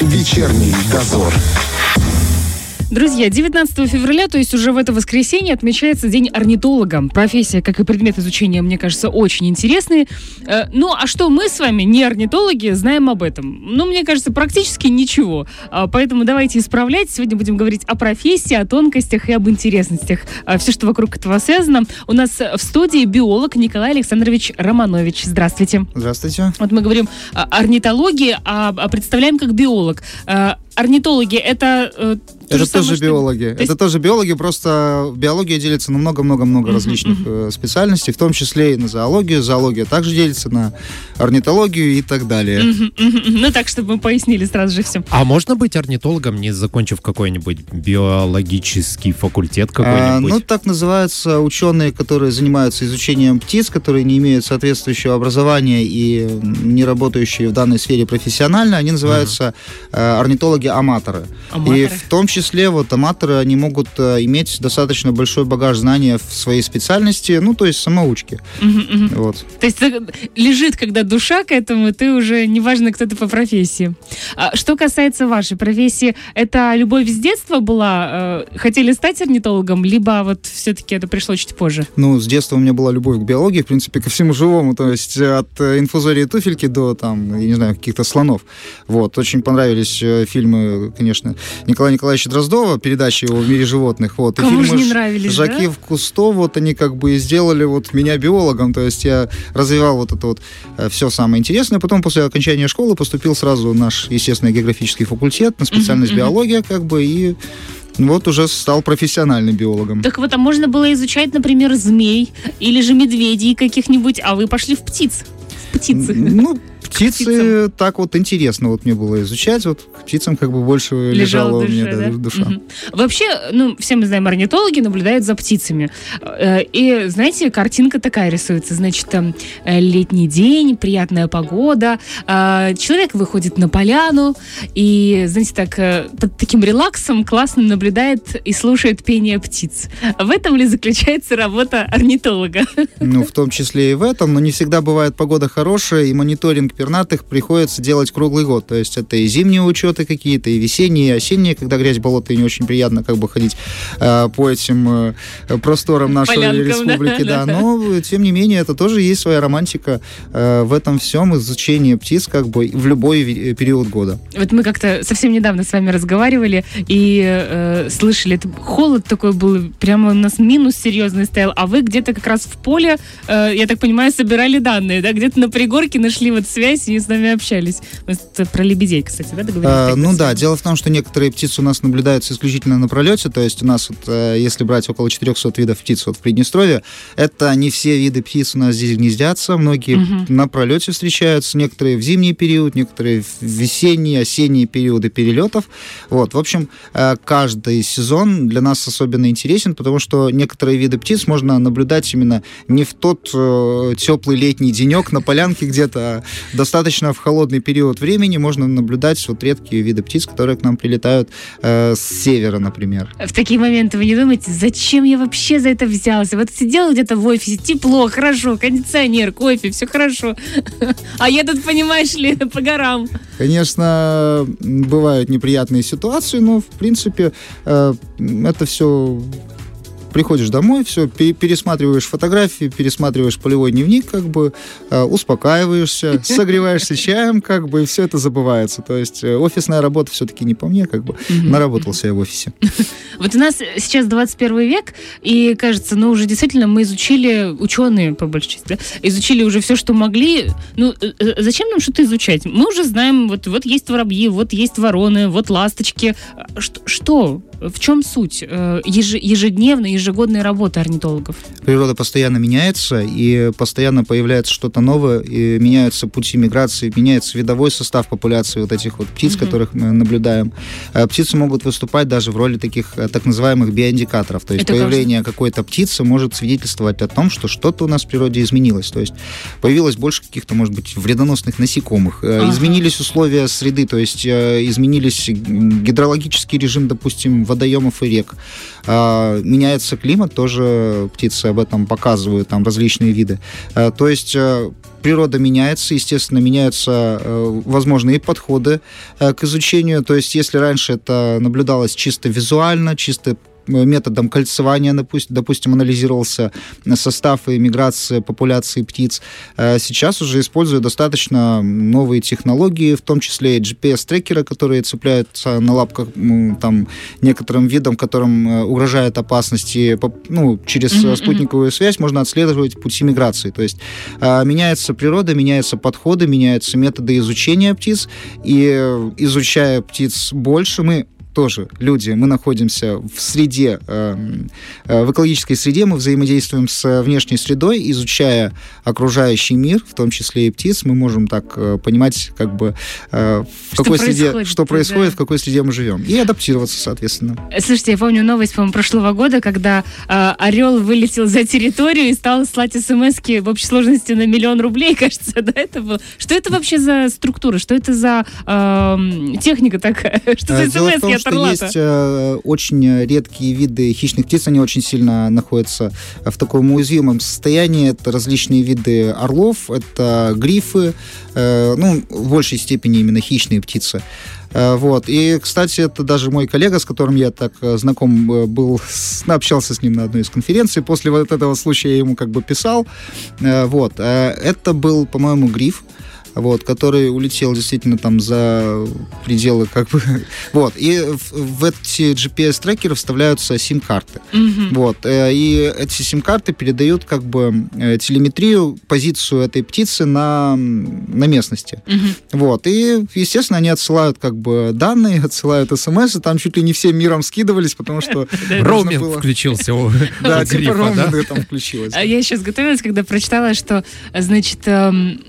Вечерний дозор. Друзья, 19 февраля, то есть уже в это воскресенье, отмечается День орнитолога. Профессия, как и предмет изучения, мне кажется, очень интересные. Э, ну, а что мы с вами, не орнитологи, знаем об этом? Ну, мне кажется, практически ничего. А, поэтому давайте исправлять. Сегодня будем говорить о профессии, о тонкостях и об интересностях. А, Все, что вокруг этого связано. У нас в студии биолог Николай Александрович Романович. Здравствуйте. Здравствуйте. Вот мы говорим о орнитологии, а а представляем как биолог. Орнитологи это э, то Это же самое, тоже что- биологи. То есть- Это тоже биологи, просто биология делится на много-много-много Мгм, различных э, специальностей, в том числе и на зоологию. Зоология также делится на орнитологию и так далее. Мгм, мгм. Ну так, чтобы мы пояснили сразу же все. А можно быть орнитологом, не закончив какой-нибудь биологический факультет А, какой-нибудь? ну, так называются ученые, которые занимаются изучением птиц, которые не имеют соответствующего образования и не работающие в данной сфере профессионально. Они называются э, орнитологи-аматоры. И Аматоры. в том числе вот аматоры, они могут э, иметь достаточно большой багаж знания в своей специальности, ну, то есть самоучки. Мгм, мгм. Вот. То есть э, лежит, когда душа к этому, ты уже неважно, кто ты по профессии. А что касается вашей профессии, это любовь с детства была? э, Хотели стать орнитологом, либо вот все-таки это пришло чуть позже? Ну, с детства у меня была любовь к биологии, в принципе, ко всему живому, то есть от инфузории туфельки до, там, я не знаю, каких-то слонов. Вот, очень понравились э, фильмы, конечно, Николая Николаевича Дроздова, передача его «В мире животных». Вот, и Кому же фильмы не нравились, Жаки да? в Кусто, вот они как бы и сделали вот меня биологом, то есть я развивал вот это вот все самое интересное. Потом после окончания школы поступил сразу в наш естественно-географический факультет на специальность мгм. биология, как бы, и вот уже стал профессиональным биологом. Так вот, а можно было изучать, например, змей или же медведей каких-нибудь, а вы пошли в птиц. В птицы. Ну, птицы птицам. так вот интересно вот мне было изучать, вот к птицам как бы больше лежала, Лежала у меня душа, да, да? душа. Мгм. Вообще, ну, все мы знаем, орнитологи наблюдают за птицами. Э, И, знаете, картинка такая рисуется. Значит, там э, летний день, приятная погода, э, человек выходит на поляну и, знаете, так, э, под таким релаксом классно наблюдает и слушает пение птиц. В этом ли заключается работа орнитолога? Ну, в том числе и в этом, но не всегда бывает погода хорошая, и мониторинг пернатых приходится делать круглый год. То есть это и зимние учеты какие-то, и весенние, и осенние, когда грязь болота, и не очень приятно как бы ходить э, по этим э, просторам нашей Полянкам, республики. да. Да, но, тем не менее, это тоже есть своя романтика э, в этом всем, изучение птиц как бы в любой ви- период года. Вот мы как-то совсем недавно с вами разговаривали и э, слышали, это холод такой был, прямо у нас минус серьезный стоял, а вы где-то как раз в поле, э, я так понимаю, собирали данные, да, где-то на пригорке нашли вот связь и с нами общались. Мы про лебедей, кстати, да, договорились? А, ну да, дело в том, что некоторые птицы у нас наблюдаются исключительно на пролете, то есть у нас, вот, э, если брать около 400 видов птиц вот в Приднестровье, это не все виды птиц у нас здесь гнездятся, многие Мгм. на пролете встречаются, некоторые в зимний период, некоторые в весенние, осенние периоды перелетов. Вот, в общем, э, каждый сезон для нас особенно интересен, потому что некоторые виды птиц можно наблюдать именно не в тот э, теплый летний денек на полянке где-то, а достаточно в холодный период времени можно наблюдать вот редкие виды птиц, которые к нам прилетают э, с севера, например. В такие моменты вы не думаете, зачем я вообще за это взялся? Вот сидел где-то в офисе, тепло, хорошо, кондиционер, кофе, все хорошо. А я тут, понимаешь ли, по горам. Конечно, бывают неприятные ситуации, но, в принципе, э, это все приходишь домой, все, пересматриваешь фотографии, пересматриваешь полевой дневник, как бы э, успокаиваешься, согреваешься чаем, как бы, и все это забывается. То есть э, офисная работа все-таки не по мне, как бы наработался я в офисе. Вот у нас сейчас 21 век, и кажется, ну уже действительно мы изучили, ученые по большей части, да, изучили уже все, что могли. Ну э, э, зачем нам что-то изучать? Мы уже знаем, вот, вот есть воробьи, вот есть вороны, вот ласточки. А Что? В чем суть э, еже- ежедневной, ежегодной работы орнитологов? Природа постоянно меняется, и постоянно появляется что-то новое, и меняются пути миграции, меняется видовой состав популяции вот этих вот птиц, Мгм. которых мы наблюдаем. А Птицы могут выступать даже в роли таких э, так называемых биоиндикаторов. То есть Это как появление какой-то птицы может свидетельствовать о том, что что-то у нас в природе изменилось. То есть появилось больше каких-то, может быть, вредоносных насекомых. Э, Ага. Изменились условия среды, то есть э, изменились гидрологический режим, допустим, водоемов и рек. А, меняется климат, тоже птицы об этом показывают, там различные виды. А, то есть природа меняется, естественно, меняются э, возможные подходы э, к изучению. То есть, если раньше это наблюдалось чисто визуально, чисто методом кольцевания, допустим, анализировался состав и миграция популяции птиц. Э, сейчас уже используют достаточно новые технологии, в том числе и GPS-трекеры, которые цепляются на лапках там, некоторым видам, которым э, угрожает опасности. Ну, через mm-hmm. спутниковую связь можно отслеживать пути миграции. То есть э, меняется природа, меняются подходы, меняются методы изучения птиц, и изучая птиц больше, мы тоже люди, мы находимся в среде, эм, э, в экологической среде, мы взаимодействуем с внешней средой, изучая окружающий мир, в том числе и птиц, мы можем так э, понимать, как бы, э, в что какой среде, что происходит, да. в какой среде мы живем, и адаптироваться, соответственно. Слушайте, я помню новость, по-моему, прошлого года, когда орел вылетел за территорию и стал слать смс в общей сложности на миллион рублей, кажется, да, это было. Что это вообще за структура? Что это за э, техника такая? Что за смс что есть э, очень редкие виды хищных птиц, они очень сильно находятся в таком уязвимом состоянии. Это различные виды орлов, это грифы, э, ну, в большей степени именно хищные птицы. Э, вот. И, кстати, это даже мой коллега, с которым я так э, знаком э, был, общался с ним на одной из конференций. После вот этого случая я ему как бы писал. Вот. Это был, по-моему, гриф вот, который улетел действительно там за пределы как бы... Вот, и в, в эти GPS-трекеры вставляются сим-карты. Mm-hmm. Вот, э, и эти сим-карты передают как бы э, телеметрию, позицию этой птицы на, на местности. Mm-hmm. Вот, и, естественно, они отсылают как бы данные, отсылают смс, и там чуть ли не всем миром скидывались, потому что... Роуминг включился у Да, типа роуминг там включилось. А я сейчас готовилась, когда прочитала, что, значит, эм,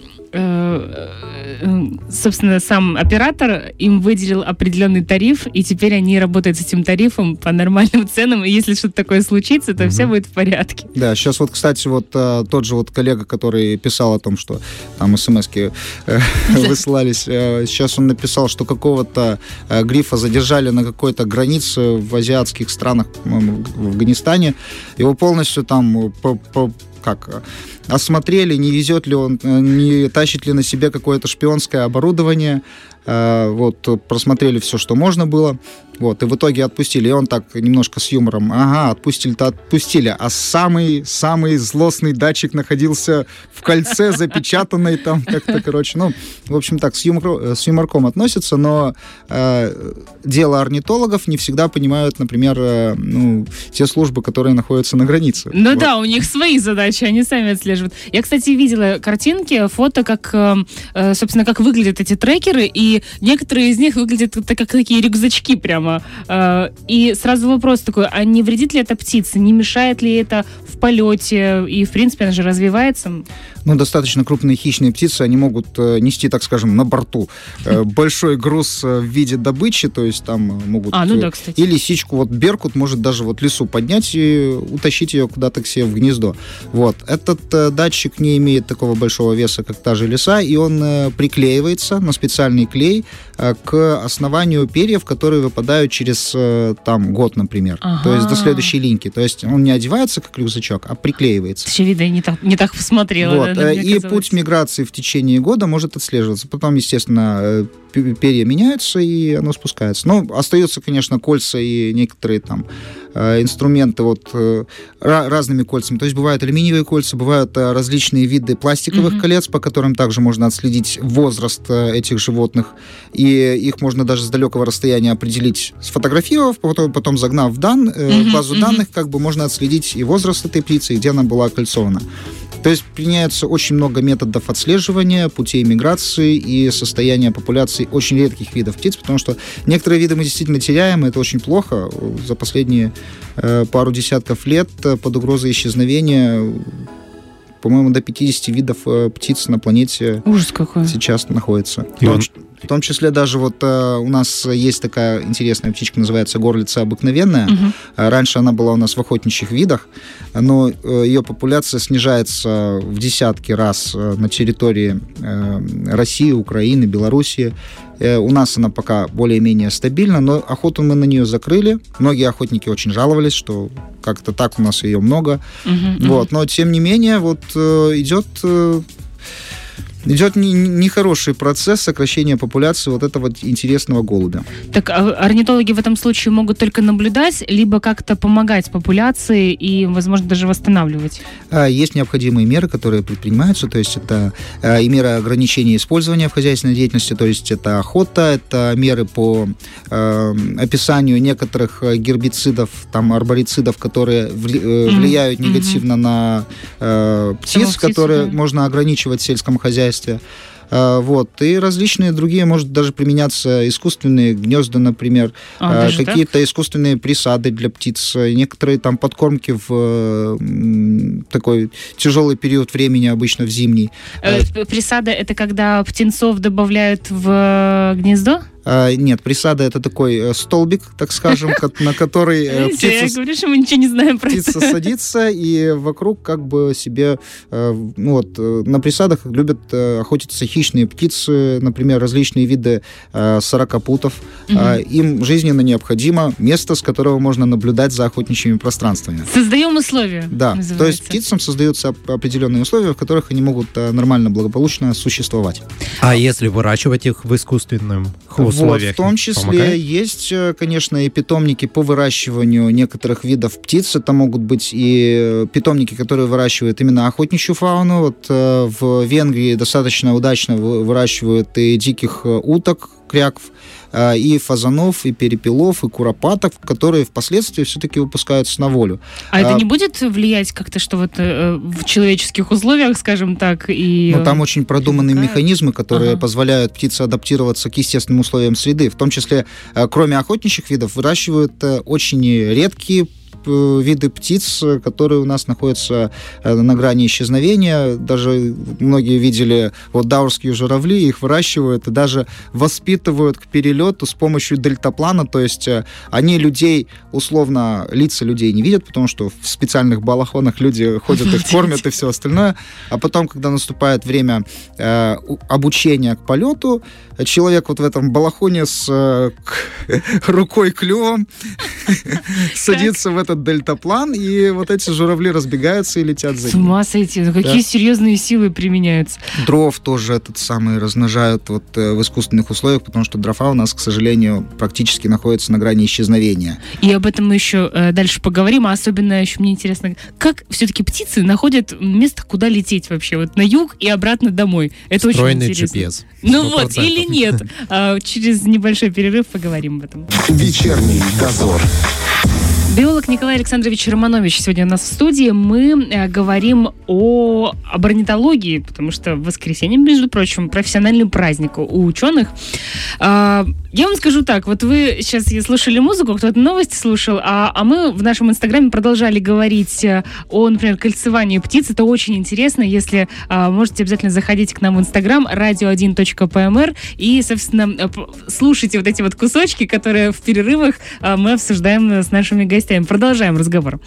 собственно, сам оператор им выделил определенный тариф, и теперь они работают с этим тарифом по нормальным ценам, и если что-то такое случится, то угу. все будет в порядке. Да, сейчас вот, кстати, вот э, тот же вот коллега, который писал о том, что там смс-ки высылались, сейчас он написал, что какого-то грифа задержали на какой-то границе в азиатских странах, в Афганистане, его полностью там как осмотрели, не везет ли он, э, не тащит ли на себе какое-то шпионское оборудование, Э, вот, просмотрели все, что можно было, вот, и в итоге отпустили. И он так немножко с юмором, ага, отпустили-то отпустили, а самый-самый злостный датчик находился в кольце, запечатанный там как-то, короче, ну, в общем так, с, юмор, с юморком относятся, но э, дело орнитологов не всегда понимают, например, э, ну, те службы, которые находятся на границе. Ну вот. да, у них свои задачи, они сами отслеживают. Я, кстати, видела картинки, фото, как, э, э собственно, как выглядят эти трекеры, и некоторые из них выглядят как такие рюкзачки прямо. Э, и сразу вопрос такой, а не вредит ли это птице? Не мешает ли это в полете? И, в принципе, она же развивается. Ну, достаточно крупные хищные птицы, они могут э, нести, так скажем, на борту э, большой груз в виде добычи, то есть там могут... А, ну да, кстати. И лисичку, вот беркут может даже вот лису поднять и утащить ее куда-то к себе в гнездо. Вот. Этот датчик не имеет такого большого веса, как та же лиса, и он приклеивается на специальный клей, к основанию перьев, которые выпадают через э, там год, например. Ага. То есть до следующей линьки. То есть он не одевается как рюкзачок, а приклеивается. Очевидно, я не так, не так посмотрела. Вот. Да, и казалось. путь миграции в течение года может отслеживаться. Потом, естественно, э, перья меняются, и оно спускается. Но остаются, конечно, кольца и некоторые там Э, инструменты вот э, разными кольцами. То есть бывают алюминиевые кольца, бывают э, различные виды пластиковых mm-hmm. колец, по которым также можно отследить возраст этих животных. И их можно даже с далекого расстояния определить, сфотографировав, потом, потом загнав в дан, mm-hmm. базу mm-hmm. данных, как бы можно отследить и возраст этой птицы, и где она была окольцована. То есть применяется очень много методов отслеживания путей миграции и состояния популяции очень редких видов птиц, потому что некоторые виды мы действительно теряем, и это очень плохо. За последние э, пару десятков лет под угрозой исчезновения по-моему, до 50 видов э, птиц на планете Ужас какой. сейчас находится. И он, В том числе даже вот э, у нас есть такая интересная птичка, называется горлица обыкновенная. Э, Раньше она была у нас в охотничьих видах, но э, ее популяция снижается в десятки раз э, на территории э, России, Украины, Белоруссии. У нас она пока более-менее стабильна, но охоту мы на нее закрыли. Многие охотники очень жаловались, что как-то так у нас ее много. Мгм. Вот, но тем не менее, вот э, идет идет не- не- нехороший процесс сокращения популяции вот этого интересного голубя. Так а орнитологи в этом случае могут только наблюдать, либо как-то помогать популяции и, возможно, даже восстанавливать. А, Есть необходимые меры, которые предпринимаются, то есть это э, и меры ограничения использования в хозяйственной деятельности, то есть это охота, это меры по э, описанию некоторых э, гербицидов, там арборицидов, которые вли- э, влияют мгм. негативно на э, птиц, птицу, которые да. можно ограничивать в сельском хозяйстве. Э, Вот. И различные другие, может даже применяться искусственные гнезда, например, А, так? какие-то искусственные присады для птиц, некоторые там подкормки в такой тяжелый период времени, обычно в зимний. Э, Присада это когда птенцов добавляют в э, гнездо? А, Нет, присада это такой э, столбик, так скажем, на который э, Видите, я птица говорю, что мы ничего не знаем про птица садится, и вокруг как бы себе, э, ну вот, на присадах любят охотиться хищные птицы, например, различные виды сорокопутов. А, Им жизненно необходимо место, с которого можно наблюдать за охотничьими пространствами. Создаем условия. Да, то есть птицам создаются оп- определенные условия, в которых они могут нормально, благополучно существовать. А если выращивать их в искусственном условиях? Вот, в том числе помогает? есть, э, конечно, и питомники по выращиванию некоторых видов птиц. Это могут быть и э, питомники, которые выращивают именно охотничью фауну. Вот э, в Венгрии достаточно удачно вы- выращивают и диких уток, кряков, и фазанов, и перепелов, и куропаток, которые впоследствии все-таки выпускаются на волю. А это а- не будет влиять как-то, что вот э, в человеческих условиях, скажем так, и... Но там очень продуманные привыкает. механизмы, которые Ага. позволяют птице адаптироваться к естественным условиям среды. В том числе, э, кроме охотничьих видов, выращивают э, очень редкие виды птиц, э, которые у нас находятся э, на грани исчезновения. Даже многие видели вот даурские журавли, их выращивают и даже воспитывают к перелету с помощью дельтаплана. То есть э, они людей, условно, лица людей не видят, потому что в специальных балахонах люди ходят, их кормят и все остальное. А потом, когда наступает время э, обучения к полету, э, человек вот в этом балахоне с э, рукой клювом садится в этот дельтаплан, и вот эти журавли разбегаются и летят за С ним. ума сойти. Ну, какие Да. серьезные силы применяются. Дров тоже этот самый размножают вот э, в искусственных условиях, потому что дрова у нас, к сожалению, практически находятся на грани исчезновения. И об этом мы еще э, дальше поговорим. А особенно еще мне интересно, как все-таки птицы находят место, куда лететь вообще? Вот на юг и обратно домой. Это Встроенный очень интересно. GPS. Ну 100%. вот, или нет. А, через небольшой перерыв поговорим об этом. Вечерний дозор. Биолог Николай Александрович Романович сегодня у нас в студии. Мы э, говорим о, об орнитологии, потому что в воскресенье, между прочим, профессиональный праздник у ученых. А, я вам скажу так, вот вы сейчас слушали музыку, кто-то новости слушал, а, а мы в нашем инстаграме продолжали говорить э, о, например, кольцевании птиц. Это очень интересно. Если а, можете обязательно заходите к нам в инстаграм radio1.pmr и, собственно, э, слушайте вот эти вот кусочки, которые в перерывах а, мы обсуждаем э, с нашими гостями. Продолжаем разговор.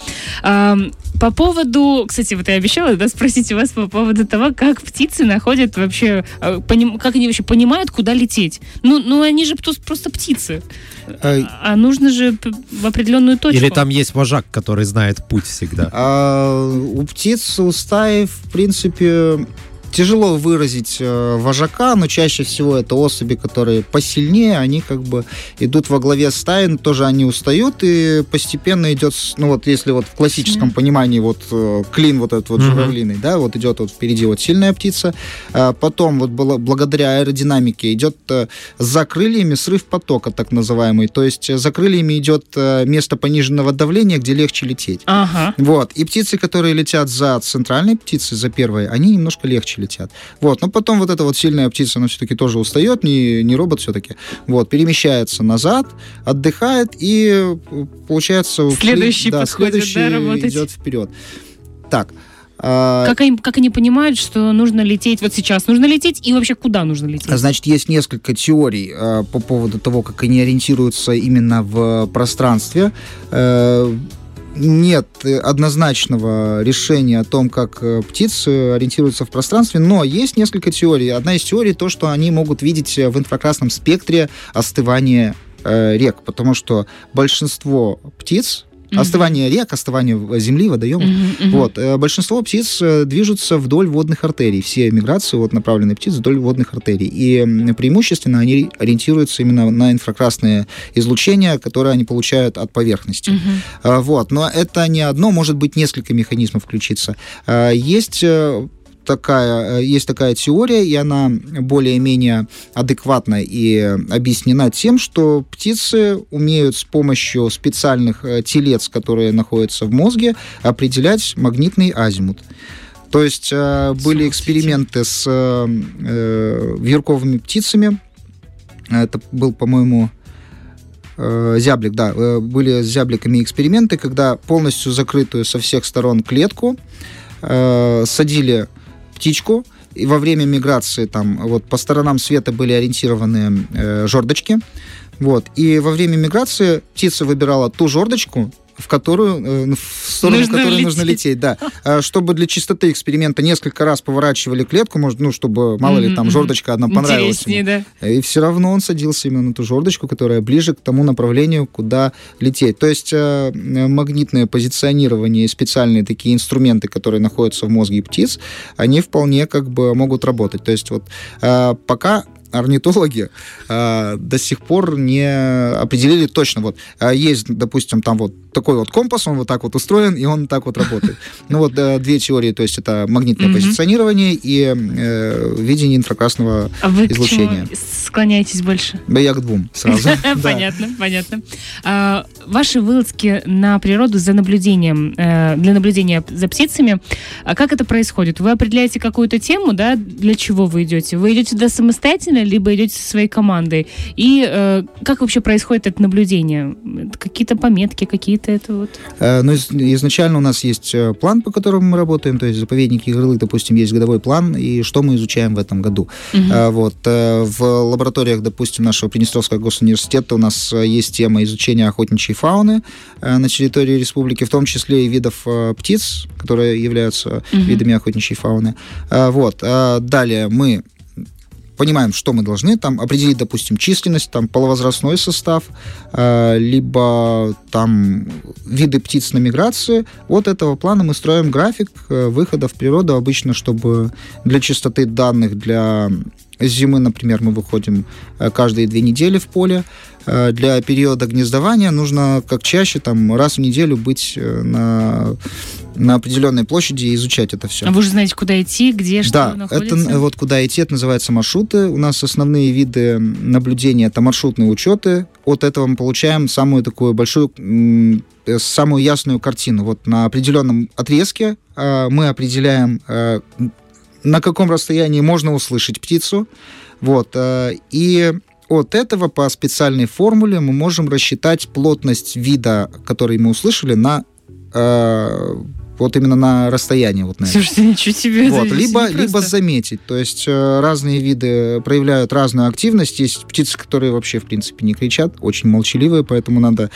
А, По поводу, кстати, вот я обещала да, спросить у вас по поводу того, как птицы находят вообще, э, поним- как они вообще понимают, куда лететь. Ну, ну они же прос- просто птицы. Э, А нужно же в определенную точку. Или там есть вожак, который знает путь всегда. А у птиц, у стаи, в принципе, тяжело выразить э, вожака, но чаще всего это особи, которые посильнее, они как бы идут во главе стаи, но тоже они устают, и постепенно идет, ну вот если вот в классическом понимании вот э, клин вот этот вот Мгм. журавлиный, да, вот идет вот впереди вот сильная птица, а потом вот было- благодаря аэродинамике идет э, за крыльями срыв потока, так называемый, то есть за крыльями идет э, место пониженного давления, где легче лететь. Ага. Вот. И птицы, которые летят за центральной птицей, за первой, они немножко легче летят. Вот. Но потом вот эта вот сильная птица, она все-таки тоже устает, не, не робот все-таки. Вот. Перемещается назад, отдыхает и э, получается... Следующий да, подходит, да, следующий работать. идет вперед. Так. А, Как они, как они понимают, что нужно лететь, вот сейчас нужно лететь, и вообще куда нужно лететь? Значит, есть несколько теорий э, по поводу того, как они ориентируются именно в пространстве. Э, нет э, однозначного решения о том, как э, птицы ориентируются в пространстве, но есть несколько теорий. Одна из теорий то, что они могут видеть э, в инфракрасном спектре остывание рек, потому что большинство птиц Мгм. Остывание рек, остывание земли, водоемов. Мгм, мгм. Вот, э, большинство птиц э, движутся вдоль водных артерий. Все миграции вот, направлены птиц вдоль водных артерий. И преимущественно они ориентируются именно на инфракрасное излучение, которое они получают от поверхности. А, Вот, но это не одно, может быть несколько механизмов включиться. А, Есть э, такая, э, есть такая теория, и она более-менее адекватна и объяснена тем, что птицы умеют с помощью специальных э, телец, которые находятся в мозге, определять магнитный азимут. То есть э, были эксперименты с э, э, вьюрковыми птицами. Это был, по-моему, э, зяблик, да, были с зябликами эксперименты, когда полностью закрытую со всех сторон клетку э, садили птичку, и во время миграции там вот по сторонам света были ориентированы э, жердочки, вот, и во время миграции птица выбирала ту жердочку, в которую, э, в сторону, Нужно в которую нужно лететь. лететь, да. А, Чтобы для чистоты эксперимента несколько раз поворачивали клетку, может, ну, чтобы, мало ли, там жердочка одна понравилась ему. Да. И все равно он садился именно на ту жердочку, которая ближе к тому направлению, куда лететь. То есть э, магнитное позиционирование и специальные такие инструменты, которые находятся в мозге птиц, они вполне как бы могут работать. То есть вот э, пока орнитологи э, до сих пор не определили точно. Вот э, есть, допустим, там вот такой вот компас, он вот так вот устроен, и он так вот работает. Ну вот э, две теории, то есть это магнитное Мгм. позиционирование и э, видение инфракрасного А вы излучения. к чему склоняетесь больше? Да я к двум сразу. Понятно, понятно. А, Ваши вылазки на природу за наблюдением, э, для наблюдения за птицами, а как это происходит? Вы определяете какую-то тему, да, для чего вы идете? Вы идете туда самостоятельно, либо идете со своей командой? И э, как вообще происходит это наблюдение? Какие-то пометки, какие-то это вот... Э, Ну, из- изначально у нас есть э, план, по которому мы работаем, то есть заповедники Крылы, допустим, есть годовой план, и что мы изучаем в этом году. Мгм. Э, Вот. э, В лабораториях, допустим, нашего Приднестровского госуниверситета у нас э, есть тема изучения охотничьей фауны э, на территории республики, в том числе и видов э, птиц, которые являются Мгм. видами охотничьей фауны. Э, Вот. Э, Далее мы понимаем, что мы должны там определить, допустим, численность, там половозрастной состав, э, либо там виды птиц на миграции. Вот этого плана мы строим график э, выхода в природу обычно, чтобы для чистоты данных для зимы, например, мы выходим э, каждые две недели в поле. Э, Для периода гнездования нужно как чаще, там, раз в неделю быть э, на, на определенной площади и изучать это все. А вы же знаете, куда идти, где что Да, находится? это вот куда идти, это называется маршруты. У нас основные виды наблюдения это маршрутные учеты. От этого мы получаем самую такую большую, самую ясную картину. Вот на определенном отрезке э, мы определяем, э, на каком расстоянии можно услышать птицу. Вот, э, и от этого по специальной формуле мы можем рассчитать плотность вида, который мы услышали, на э, вот именно на расстояние вот на это. Слушайте, ничего себе. Вот, либо, либо заметить. То есть э, разные виды проявляют разную активность. Есть птицы, которые вообще, в принципе, не кричат, очень молчаливые, поэтому надо,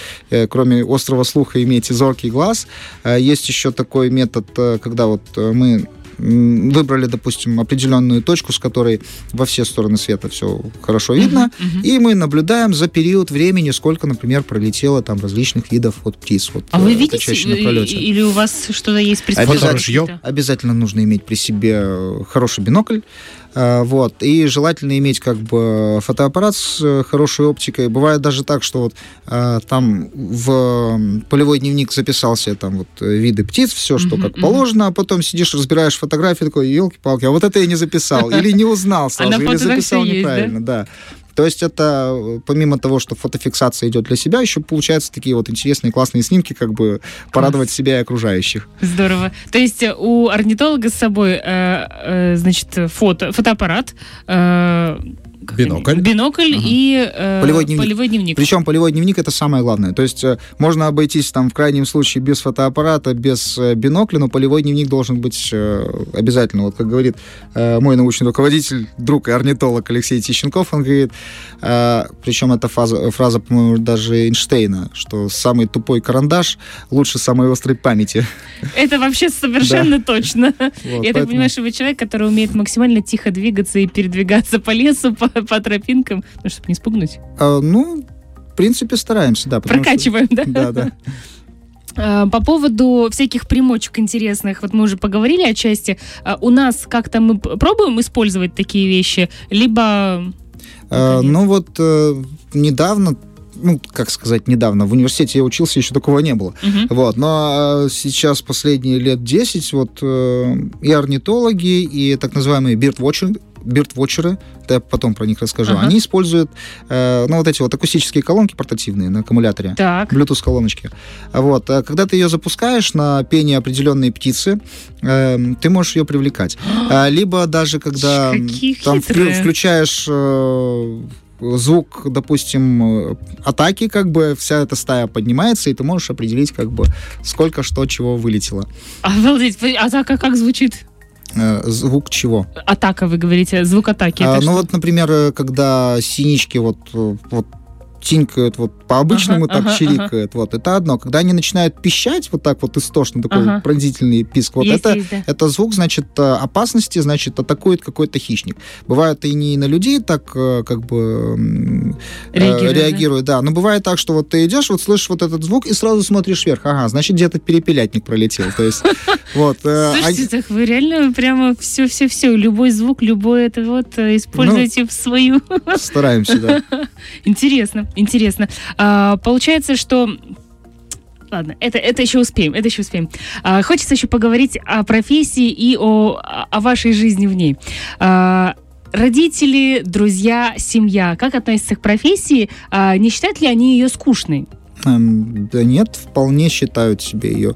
кроме острого слуха, иметь и зоркий глаз. Есть еще такой метод, когда вот мы выбрали, допустим, определенную точку, с которой во все стороны света все хорошо видно, Мгм, мгм. и мы наблюдаем за период времени, сколько, например, пролетело там различных видов вот птиц. Вот, А вы э, видите, пролете. или у вас что-то есть Обязательно. предположение? Обязательно нужно иметь при себе э, хороший бинокль, э, вот, и желательно иметь как бы фотоаппарат с э, хорошей оптикой. Бывает даже так, что вот э, там в полевой дневник записался там вот э, виды птиц, все, что как положено, а потом сидишь, разбираешь фотографии, такой, елки-палки, а вот это я не записал, или не узнал сразу, на или записал неправильно, да. То есть это, э, помимо того, что фотофиксация идет для себя, еще получаются такие вот интересные, классные снимки, как бы порадовать себя и окружающих. Здорово. То есть э, у орнитолога с собой, э, значит, фото, фотоаппарат, Бинокль. Бинокль Ага. и э, Полевой дневник. полевой дневник. Причем полевой дневник это самое главное. То есть э, можно обойтись там в крайнем случае без фотоаппарата, без э, бинокля, но полевой дневник должен быть э, обязательно. Вот как говорит э, мой научный руководитель, друг и орнитолог Алексей Тищенков, он говорит, э, причем это фраза, фраза, по-моему, даже Эйнштейна, что самый тупой карандаш лучше самой острой памяти. Это вообще совершенно точно. Вот, Я так поэтому- понимаю, что вы человек, который умеет максимально тихо двигаться и передвигаться по лесу, по, по тропинкам, ну, чтобы не спугнуть. А, ну, в принципе, стараемся, да. потому что- Прокачиваем, да? Да, да. А, По поводу всяких примочек интересных, вот мы уже поговорили отчасти. А, У нас как-то мы пробуем использовать такие вещи, либо... А. Ну вот э, недавно, ну, как сказать, недавно, в университете я учился, еще такого не было. Мгм. Вот, но э, сейчас последние лет 10 вот э, и орнитологи, и так называемые бирдвотчеры, бирдвотчеры, я потом про них расскажу, Ага. они используют, э, ну, вот эти вот акустические колонки портативные на аккумуляторе. Так. Bluetooth-колоночки. Вот. а Когда ты ее запускаешь на пение определенной птицы, эм, ты можешь ее привлекать. А, Либо даже когда Какие там хитрые. включаешь э, звук, допустим, э, атаки, как бы вся эта стая поднимается, и ты можешь определить, как бы, сколько что чего вылетело. Обалдеть. Атака как звучит? Э, Звук чего? Атака, вы говорите, звук атаки. А, ну что? вот, например, э, когда синички вот, э, вот тинькают вот по-обычному Ага, так ага, чирикают, вот, это одно. Когда они начинают пищать вот так вот истошно, такой Ага. пронзительный писк, вот Есть, это, есть, да. это звук, значит, э, опасности, значит, атакует какой-то хищник. Бывает и не на людей так, э, как бы, м, э, Реагирует, да? реагирует, да. Но бывает так, что вот ты идешь, вот слышишь вот этот звук и сразу смотришь вверх. Ага, значит, где-то перепелятник пролетел. То есть, вот. э, Слушайте, а- так вы реально прямо все-все-все, любой звук, любой это вот используете в свою... Стараемся, да. Интересно, интересно. А, получается, что... Ладно, это, это еще успеем, это еще успеем. А, хочется еще поговорить о профессии и о, о вашей жизни в ней. А, родители, друзья, семья, как относятся к профессии? А, не считают ли они ее скучной? Эм, Да нет, вполне считают себе ее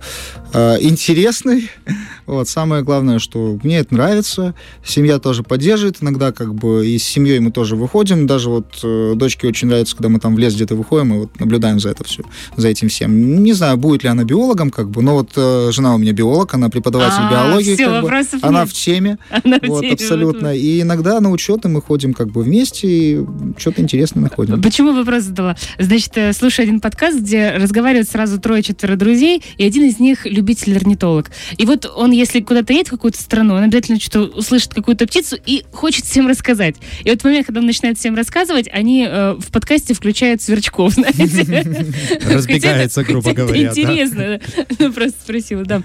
э, интересной. Вот, самое главное, что мне это нравится. Семья тоже поддерживает. Иногда как бы и с семьей мы тоже выходим. Даже вот э, дочке очень нравится, когда мы там в лес где-то выходим и вот наблюдаем за это все, за этим всем. Не знаю, будет ли она биологом, как бы, но вот э, жена у меня биолог, она преподаватель А, биологии. всё, как бы. вопросов она нет. в теме. Она в Вот, теме, абсолютно. вот, И иногда на учеты мы ходим как бы вместе и что-то интересное находим. Почему вопрос задала? Значит, э, слушаю один подкаст, где разговаривают сразу трое-четверо друзей, и один из них любитель-орнитолог. И вот он, если куда-то едет в какую-то страну, он обязательно что-то услышит какую-то птицу и хочет всем рассказать. И вот в момент, когда он начинает всем рассказывать, они э, в подкасте включают сверчков, знаете? Разбегается, грубо говоря. Интересно. Ну, просто спросила, да.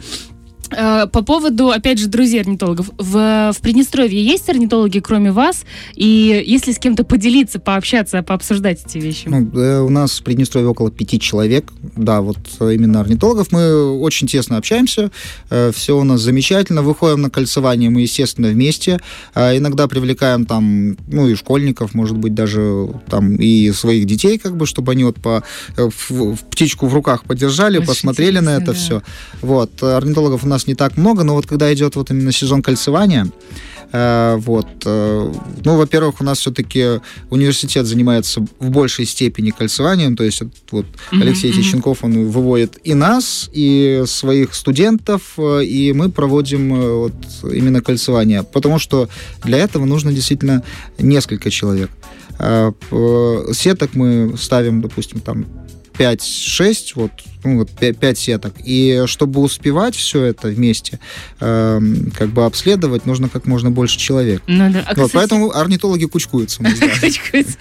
Э, По поводу, опять же, друзей орнитологов. В, в Приднестровье есть орнитологи, кроме вас? И если с кем-то поделиться, пообщаться, пообсуждать эти вещи? Ну, э, у нас в Приднестровье около пяти человек, да, вот э, именно орнитологов. Мы очень тесно общаемся, все у нас замечательно. Выходим на кольцевание мы, естественно, вместе. А Иногда привлекаем там, ну, и школьников, может быть, даже там и своих детей, как бы, чтобы они вот по, э, в, в птичку в руках подержали, Очень посмотрели на это да. все. Вот. Орнитологов у нас не так много, но вот когда идет вот именно сезон кольцевания, э, вот, э, ну, во-первых, у нас все-таки университет занимается в большей степени кольцеванием, то есть вот Мгм, Алексей. Тищенков, он выводит и нас, и своих студентов, э, и мы проводим вот именно кольцевание, потому что для этого нужно действительно несколько человек. Сеток мы ставим, допустим, там 5-6, вот, ну, вот 5, сеток. И чтобы успевать все это вместе, эм, как бы обследовать, нужно как можно больше человек. Ну да. А, вот, кстати, поэтому орнитологи кучкуются. Кучкуется.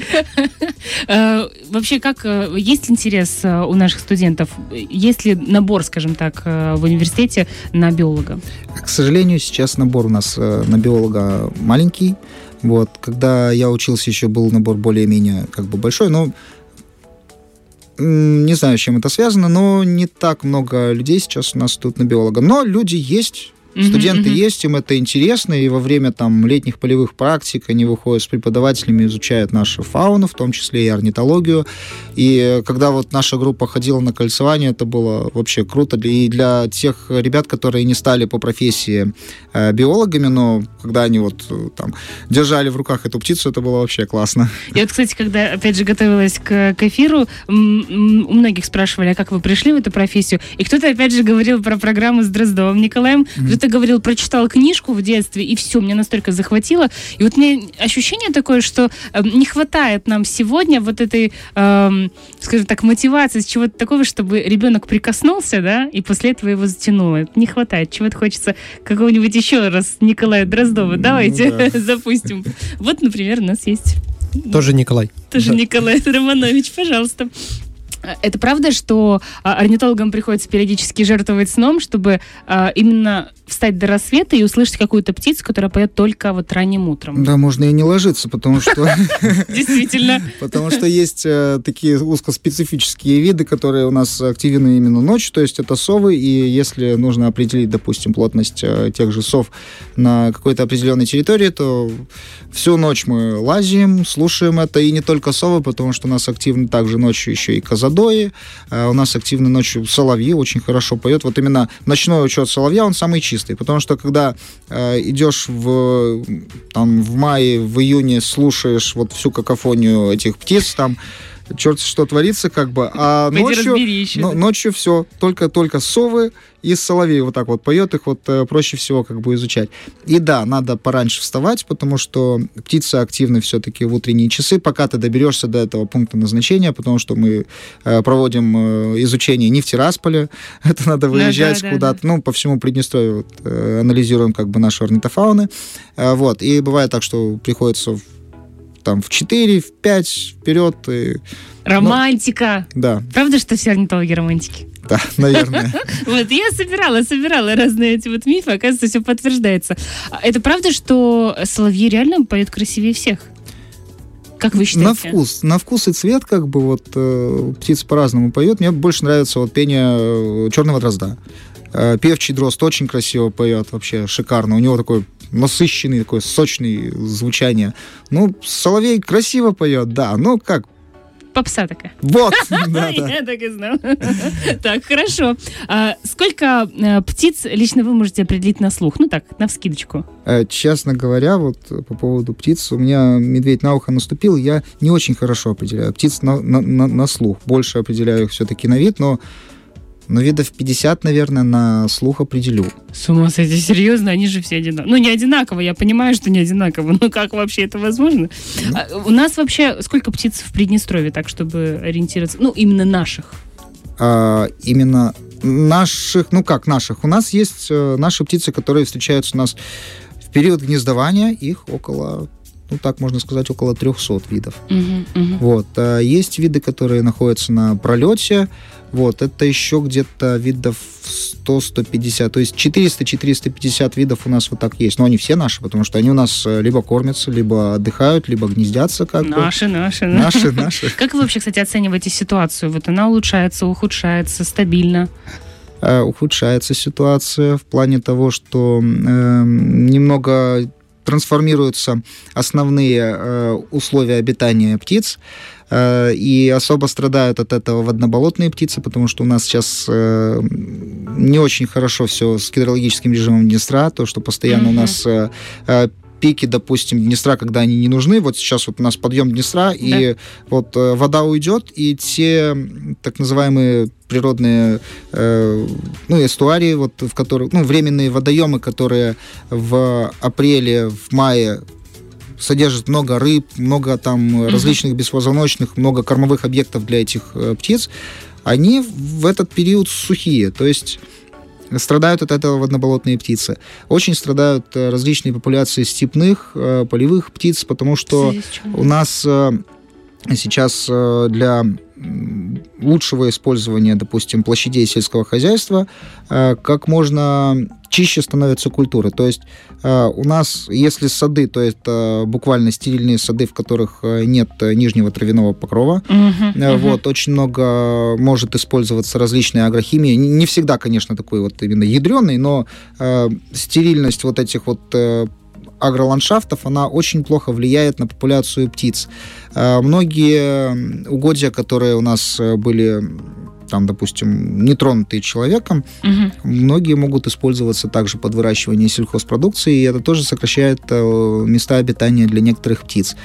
Э, Вообще, как э, есть интерес э, у наших студентов? Есть ли набор, скажем так, э, в университете на биолога? К сожалению, сейчас набор у нас э, на биолога маленький. Вот. Когда я учился, еще был набор более-менее как бы большой, но не знаю, с чем это связано, но не так много людей сейчас у нас тут на биолога. Но люди есть, Мгм, Студенты мгм. есть, им это интересно, и во время там летних полевых практик они выходят с преподавателями, изучают нашу фауну, в том числе и орнитологию. И когда вот наша группа ходила на кольцевание, это было вообще круто. И для тех ребят, которые не стали по профессии э, биологами, но когда они вот э, там держали в руках эту птицу, это было вообще классно. Я вот, кстати, когда, опять же, готовилась к, к эфиру, у многих спрашивали, а как вы пришли в эту профессию? И кто-то, опять же, говорил про программу с Дроздовым Николаем, кто-то говорил, прочитал книжку в детстве, и все, меня настолько захватило. И вот мне ощущение такое, что э, не хватает нам сегодня вот этой, эм, скажем так, мотивации, с чего-то такого, чтобы ребенок прикоснулся, да, и после этого его затянуло. Не хватает. Чего-то хочется какого-нибудь еще раз Николая Дроздова. Ну Давайте да. запустим. Вот, например, у нас есть Тоже Николай. тоже Николай Романович, пожалуйста. А, Это правда, что а, орнитологам приходится периодически жертвовать сном, чтобы а, именно встать до рассвета и услышать какую-то птицу, которая поет только вот ранним утром? Да, можно и не ложиться, потому что Действительно. Потому что есть э, такие узкоспецифические виды, которые у нас активны именно ночью, то есть это совы, и если нужно определить, допустим, плотность э, тех же сов на какой-то определенной территории, то всю ночь мы лазим, слушаем это, и не только совы, потому что у нас активны также ночью еще и козадои, э, у нас активны ночью соловьи, очень хорошо поет. Вот именно ночной учет соловья, он самый чистый, потому что когда э, идешь в, там, в мае, в июне, слушаешь вот всю какофонию этих птиц, там черт что творится, как бы, а Пойди ночью, еще. но- ночью все, только-только совы и соловей вот так вот поет, их вот э, проще всего как бы изучать. И да, надо пораньше вставать, потому что птицы активны все-таки в утренние часы, пока ты доберешься до этого пункта назначения, потому что мы э, проводим э, изучение не в Тирасполе, это надо Да, выезжать да, да, куда-то, ну, по всему Приднестровью вот, э, анализируем как бы наши орнитофауны, Э, вот, и бывает так, что приходится в- там в 4, в 5 вперед, и, Романтика. да, Правда, что все орнитологи романтики? да, наверное. Вот я собирала, собирала разные эти вот мифы, оказывается, все подтверждается. А Это правда, что соловьи реально поют красивее всех? Как вы считаете? На вкус, на вкус и цвет, как бы вот э, птица по-разному поет. Мне больше нравится вот пение э, черного дрозда. Э, певчий дрозд очень красиво поет, вообще шикарно. У него такой насыщенный, такой сочный звучание. Ну, соловей красиво поет, да. Ну, как, Попса такая. вот, да. Я так и знала. Так, хорошо. А Сколько э, птиц лично вы можете определить на слух? Ну так, на вскидочку. Э, Честно говоря, вот э, по поводу птиц, у меня медведь на ухо наступил, я не очень хорошо определяю птиц на, на- на- на слух. Больше определяю их все-таки на вид, но, но видов 50, наверное, на слух определю. С ума сойти, серьезно? Они же все одинаковые. Ну, не одинаково, я понимаю, что не одинаково. Но как вообще это возможно? А, у нас вообще сколько птиц в Приднестровье, так, чтобы ориентироваться? Ну, именно наших. А, именно наших, ну как наших, у нас есть э, наши птицы, которые встречаются у нас в период гнездования, их около, ну так можно сказать, около 300 видов. Мгм, мгм. Вот. А есть виды, которые находятся на пролете. Вот. Это еще где-то видов 100-150. То есть 400-450 видов у нас вот так есть. Но они все наши, потому что они у нас э, либо кормятся, либо отдыхают, либо гнездятся. Как бы. Наши, наши. да. Наши, наши. Как вы вообще, кстати, оцениваете ситуацию? Вот она улучшается, ухудшается, стабильно? Э, ухудшается ситуация в плане того, что э, немного трансформируются основные э, условия обитания птиц, э, и особо страдают от этого водноболотные птицы, потому что у нас сейчас э, не очень хорошо все с гидрологическим режимом Днестра, то, что постоянно у Мгм. нас пики, допустим, Днестра, когда они не нужны. Вот сейчас вот у нас подъем Днестра, и вот э, вода уйдет, и те так называемые природные, э, ну, эстуарии, вот, в которых, ну, временные водоемы, которые в апреле, в мае содержат много рыб, много там различных беспозвоночных, много кормовых объектов для этих э, птиц, они в этот период сухие, то есть страдают от этого водноболотные птицы. Очень страдают э, различные популяции степных, э, полевых птиц, потому что у нас э, сейчас э, для лучшего использования, допустим, площадей сельского хозяйства, э, как можно чище становятся культуры. То есть э, у нас, если сады, то это буквально стерильные сады, в которых нет нижнего травяного покрова. Мгм, Вот, мгм. очень много может использоваться различной агрохимии. Не всегда, конечно, такой вот именно ядреный, но стерильность вот этих вот агроландшафтов, она очень плохо влияет на популяцию птиц. Э, многие угодья, которые у нас э, были там, допустим, нетронутые человеком, Мгм. многие могут использоваться также под выращивание сельхозпродукции, и это тоже сокращает э, места обитания для некоторых птиц.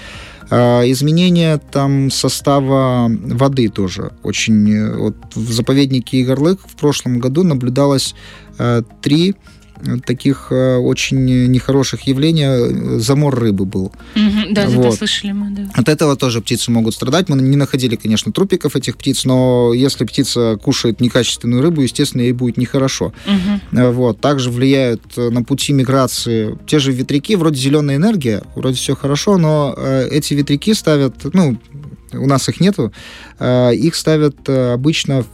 Изменение там состава воды тоже очень... Вот в заповеднике Игорлык в прошлом году наблюдалось три таких э, очень нехороших явления. Э, Замор рыбы был. Мгм. Да, это Вот. слышали мы, да. От этого тоже птицы могут страдать. Мы не находили, конечно, трупиков этих птиц, но если птица кушает некачественную рыбу, естественно, ей будет нехорошо. Э, Вот. Также влияют э, на пути миграции те же ветряки, вроде зеленая энергия, вроде все хорошо, но эти ветряки ставят, ну, у нас их нету, их ставят обычно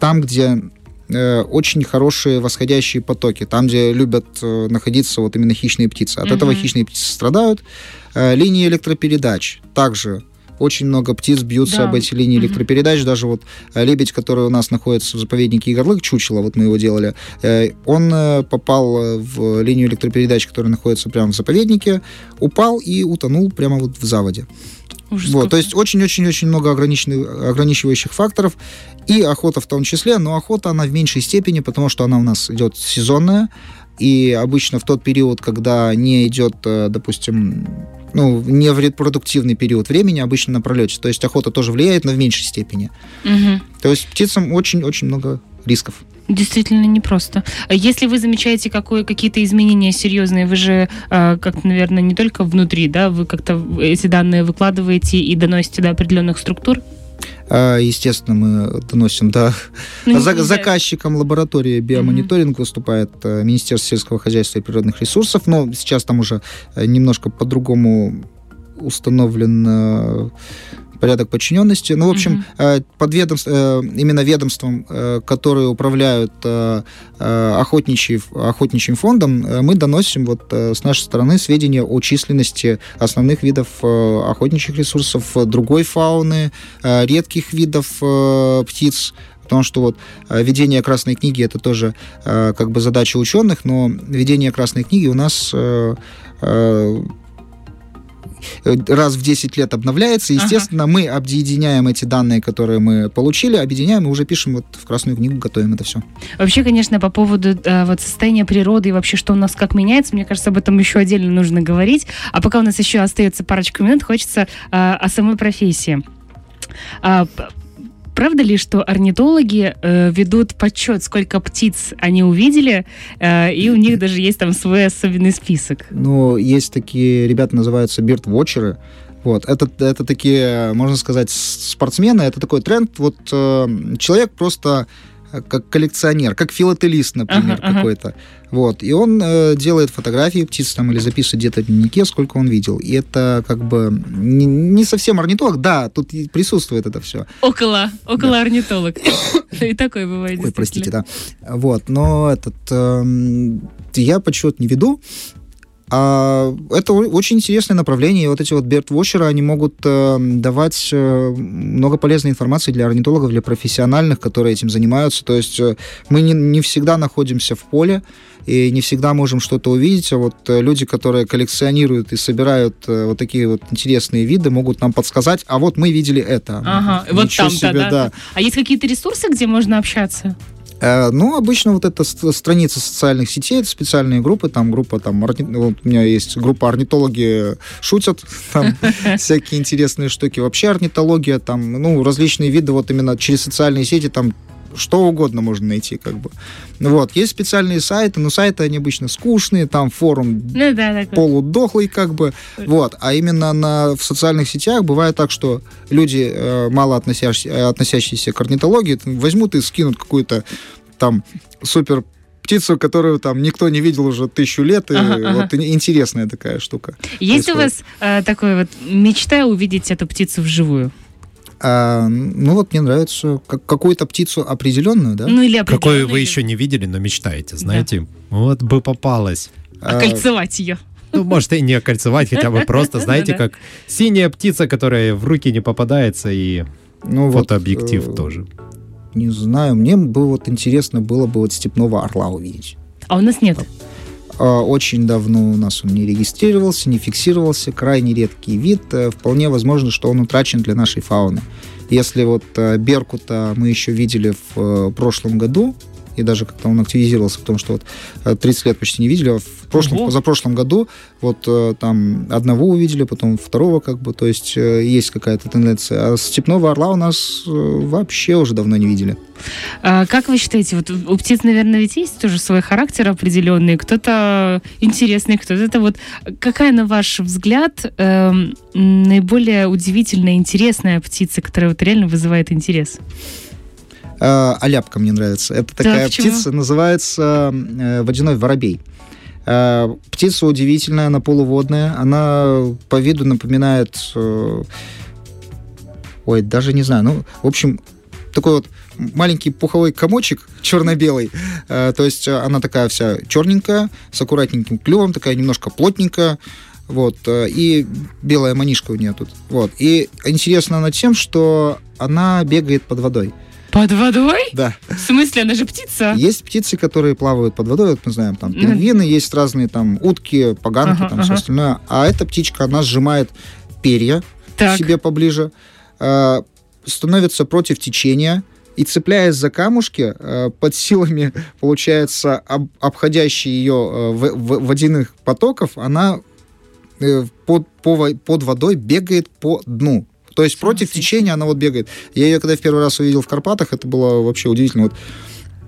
там, где э, очень хорошие восходящие потоки, там, где любят э, находиться вот именно хищные птицы. От Мгм. этого хищные птицы страдают. Э, линии электропередач также очень много птиц бьются Да. об эти линии электропередач. Даже вот э, лебедь, который у нас находится в заповеднике Игорлык, чучело, вот мы его делали, э, он попал в линию электропередач, которая находится прямо в заповеднике, упал и утонул прямо вот в заводе. Ужас Вот, какой. то есть очень-очень-очень много ограничивающих факторов, и охота в том числе, но охота, она в меньшей степени, потому что она у нас идет сезонная, и обычно в тот период, когда не идет, э, допустим, ну, не в репродуктивный период времени, обычно на пролете. То есть охота тоже влияет, но в меньшей степени. Мгм. То есть птицам очень-очень много рисков. Действительно непросто. А Если вы замечаете какое, какие-то изменения серьезные, вы же э, как-то, наверное, не только внутри, да, вы как-то эти данные выкладываете и доносите до определенных структур? А, Естественно, мы доносим до Ну, За- заказчиком лаборатории биомониторинг выступает э, Министерство сельского хозяйства и природных ресурсов, но сейчас там уже э, немножко по-другому установлен э, порядок подчиненности. Ну, в общем, э, под ведомс- э, именно ведомством, э, которые управляют э, э, охотничьи- охотничьим фондом, мы доносим вот с нашей стороны сведения о численности основных видов охотничьих ресурсов, другой фауны, редких видов птиц, Потому что вот ведение Красной книги это тоже как бы задача ученых, но ведение Красной книги у нас раз в 10 лет обновляется. Ага. Естественно, мы объединяем эти данные, которые мы получили, объединяем и уже пишем вот в Красную книгу, готовим это все. Вообще, конечно, по поводу э, вот состояния природы и вообще, что у нас как меняется, мне кажется, об этом еще отдельно нужно говорить. А пока у нас еще остается парочка минут, хочется э, о самой профессии. Правда ли, что орнитологи э, ведут подсчет, сколько птиц они увидели, э, и у них даже есть там свой особенный список? Но есть такие ребята, называются бирд-вотчеры. Вот, это, это такие, можно сказать, спортсмены, это такой тренд. Вот э, человек просто как коллекционер, как филателист, например, Ага, ага. какой-то. Вот, и он э, делает фотографии птиц там или записывает где-то в дневнике, сколько он видел. И это как бы не, не совсем орнитолог, да, тут присутствует это все. Около, около орнитолог. И такой бывает. Ой, простите, да. Вот, но этот эм, я подсчет не веду. А это очень интересное направление. И вот эти вот бирдвотчеры, они могут э, давать э, много полезной информации для орнитологов, для профессиональных, которые этим занимаются. То есть э, мы не, не всегда находимся в поле и не всегда можем что-то увидеть. А вот э, люди, которые коллекционируют и собирают э, вот такие вот интересные виды, могут нам подсказать, а вот мы видели это. Ага, вот Ничего там-то, себе, да. А есть какие-то ресурсы, где можно общаться? Э, Ну, обычно вот эта ст- страница социальных сетей, это специальные группы, там группа, там, орни- вот у меня есть группа орнитологи шутят, там всякие интересные штуки. Вообще орнитология, там, ну, различные виды, вот именно через социальные сети, там, что угодно можно найти, как бы. Ну Вот, есть специальные сайты, но сайты, они обычно скучные, там форум Ну да, такой. полудохлый, как бы. Вот. А именно на, в социальных сетях бывает так, что люди, э, мало относящиеся, относящиеся к орнитологии, возьмут и скинут какую-то там супер птицу, которую там никто не видел уже тысячу лет, и Ага, ага. вот и- интересная такая штука. Есть у происходит. вас э, такой вот мечта увидеть эту птицу вживую? А, ну вот мне нравится как, какую-то птицу определенную, да? Ну или Какую определенную вы или- еще не видели, но мечтаете, знаете? Вот бы попалась. А, окольцевать ее. Ну, может, и не окольцевать, хотя бы просто, знаете, Да-да. как синяя птица, которая в руки не попадается, и ну, вот, фотообъектив э, тоже. Не знаю, мне бы вот интересно было бы вот степного орла увидеть. А у нас нет. А, Очень давно у нас он не регистрировался, не фиксировался, крайне редкий вид. Э, Вполне возможно, что он утрачен для нашей фауны. Если вот э, Беркута мы еще видели в э, прошлом году, и даже как-то он активизировался, потому что вот э, 30 лет почти не видели, а в прошлом, Ого. позапрошлом году вот э, там одного увидели, потом второго как бы, то есть э, есть какая-то тенденция. А степного орла у нас э, вообще уже давно не видели. А как вы считаете, вот у птиц, наверное, ведь есть тоже свой характер определенный, кто-то интересный, кто-то это вот. Какая, на ваш взгляд, м, наиболее удивительная, интересная птица, которая вот реально вызывает интерес? Э, Аляпка мне нравится. Это такая почему? птица, называется э, водяной воробей. Э, птица удивительная, она полуводная. Она по виду напоминает... э, ой, даже не знаю. Ну, в общем, такой вот маленький пуховой комочек черно-белый. Э, то есть она такая вся черненькая, с аккуратненьким клювом, такая немножко плотненькая. Вот, и белая манишка у нее тут. Вот. И интересна она тем, что она бегает под водой. Под водой? Да. В смысле, она же птица? Есть птицы, которые плавают под водой, вот мы знаем, там пингвины, есть разные там утки, поганки, Ага, там все ага. остальное. А эта птичка, она сжимает перья Так. себе поближе, э, становится против течения и цепляясь за камушки, э, под силами, получается, об- обходящей ее э, водяных потоков, она э, под, по под водой бегает по дну. То есть против течения она вот бегает. Я ее когда в первый раз увидел в Карпатах, это было вообще удивительно. Вот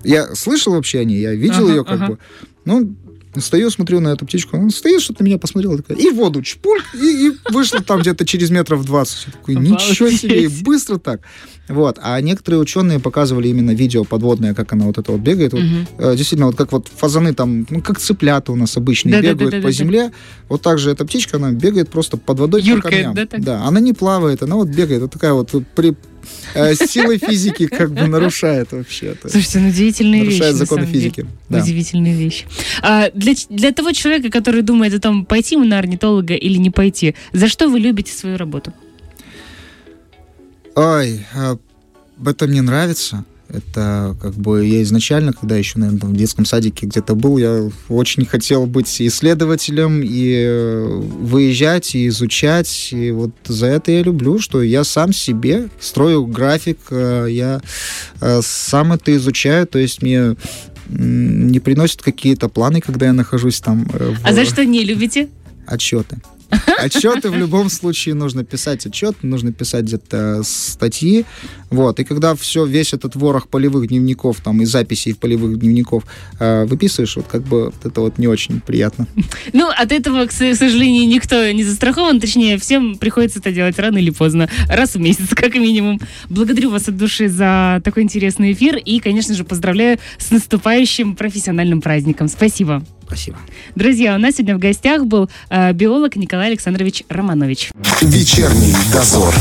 я слышал вообще о ней, я видел Ага, ее как ага. бы. Ну, стою, смотрю на эту птичку, она стоит, что-то на меня посмотрела, такая, и в воду чпульк, и, и вышла там где-то через метров 20. Я такой, ничего себе, быстро так. Вот. А некоторые ученые показывали именно видео подводное, как она вот это вот бегает. Вот, э, действительно, вот как вот фазаны там, ну, как цыплята у нас обычные Да-да-да-да-да-да. бегают по земле, вот так же эта птичка, она бегает просто под водой по Юркает, камням. да, так? Да, она не плавает, она вот бегает, вот такая вот при э, силой физики как бы нарушает вообще. это. Слушайте, ну удивительные вещи. Нарушает на законы самом деле. физики. Да. Удивительные вещи. А, для, для того человека, который думает о том, пойти ему на орнитолога или не пойти, за что вы любите свою работу? Ой, а, это мне нравится. Это как бы я изначально, когда еще, наверное, там в детском садике где-то был, я очень хотел быть исследователем и э, выезжать, и изучать. И вот за это я люблю, что я сам себе строю график, э, я э, сам это изучаю, то есть мне не приносят какие-то планы, когда я нахожусь там в А за что не любите? отчеты. Отчеты в любом случае нужно писать отчет, нужно писать где-то статьи. Вот. И когда все, весь этот ворох полевых дневников там, и записей в полевых дневников э, выписываешь, вот как бы вот это вот не очень приятно. Ну, от этого, к сожалению, никто не застрахован. Точнее, всем приходится это делать рано или поздно. Раз в месяц, как минимум. Благодарю вас от души за такой интересный эфир. И, конечно же, поздравляю с наступающим профессиональным праздником. Спасибо. Спасибо. Друзья, у нас сегодня в гостях был э, биолог Николай Александрович Романович. Вечерний дозор.